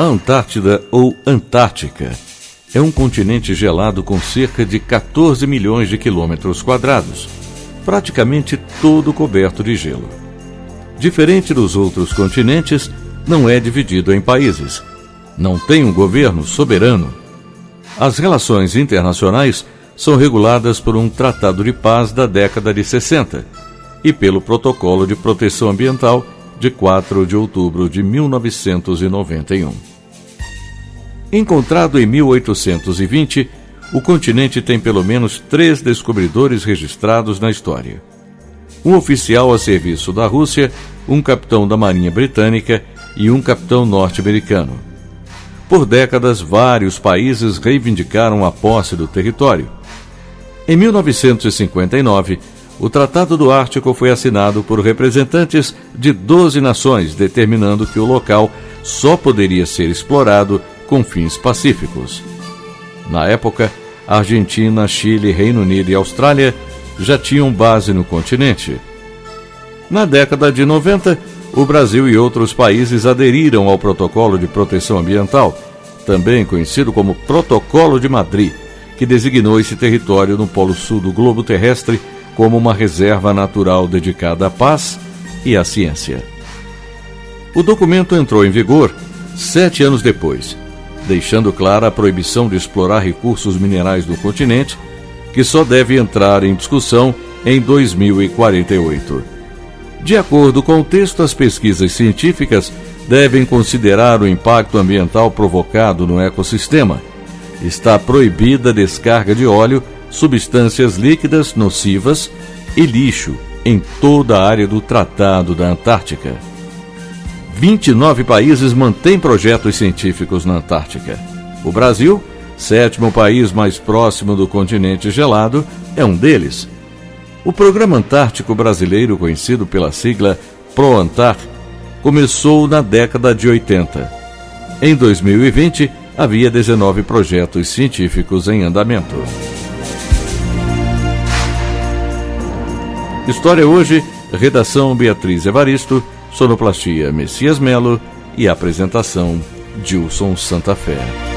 A Antártida ou Antártica é um continente gelado com cerca de 14 milhões de quilômetros quadrados, praticamente todo coberto de gelo. Diferente dos outros continentes, não é dividido em países. Não tem um governo soberano. As relações internacionais são reguladas por um Tratado de Paz da década de 60 e pelo Protocolo de Proteção Ambiental de 4 de outubro de 1991. Encontrado em 1820, o continente tem pelo menos três descobridores registrados na história: um oficial a serviço da Rússia, um capitão da Marinha Britânica e um capitão norte-americano. Por décadas, vários países reivindicaram a posse do território. Em 1959, o Tratado do Ártico foi assinado por representantes de 12 nações, determinando que o local só poderia ser explorado com fins pacíficos. Na época, Argentina, Chile, Reino Unido e Austrália já tinham base no continente. Na década de 90, o Brasil e outros países aderiram ao Protocolo de Proteção Ambiental, também conhecido como Protocolo de Madrid, que designou esse território no polo sul do globo terrestre como uma reserva natural dedicada à paz e à ciência. O documento entrou em vigor sete anos depois deixando clara a proibição de explorar recursos minerais do continente, que só deve entrar em discussão em 2048. De acordo com o texto, as pesquisas científicas devem considerar o impacto ambiental provocado no ecossistema. Está proibida a descarga de óleo, substâncias líquidas nocivas e lixo em toda a área do Tratado da Antártica. 29 países mantêm projetos científicos na Antártica. O Brasil, sétimo país mais próximo do continente gelado, é um deles. O Programa Antártico Brasileiro, conhecido pela sigla ProAntar, começou na década de 80. Em 2020, havia 19 projetos científicos em andamento. História hoje, redação Beatriz Evaristo sonoplastia Messias Melo e apresentação Dilson Santa Fé.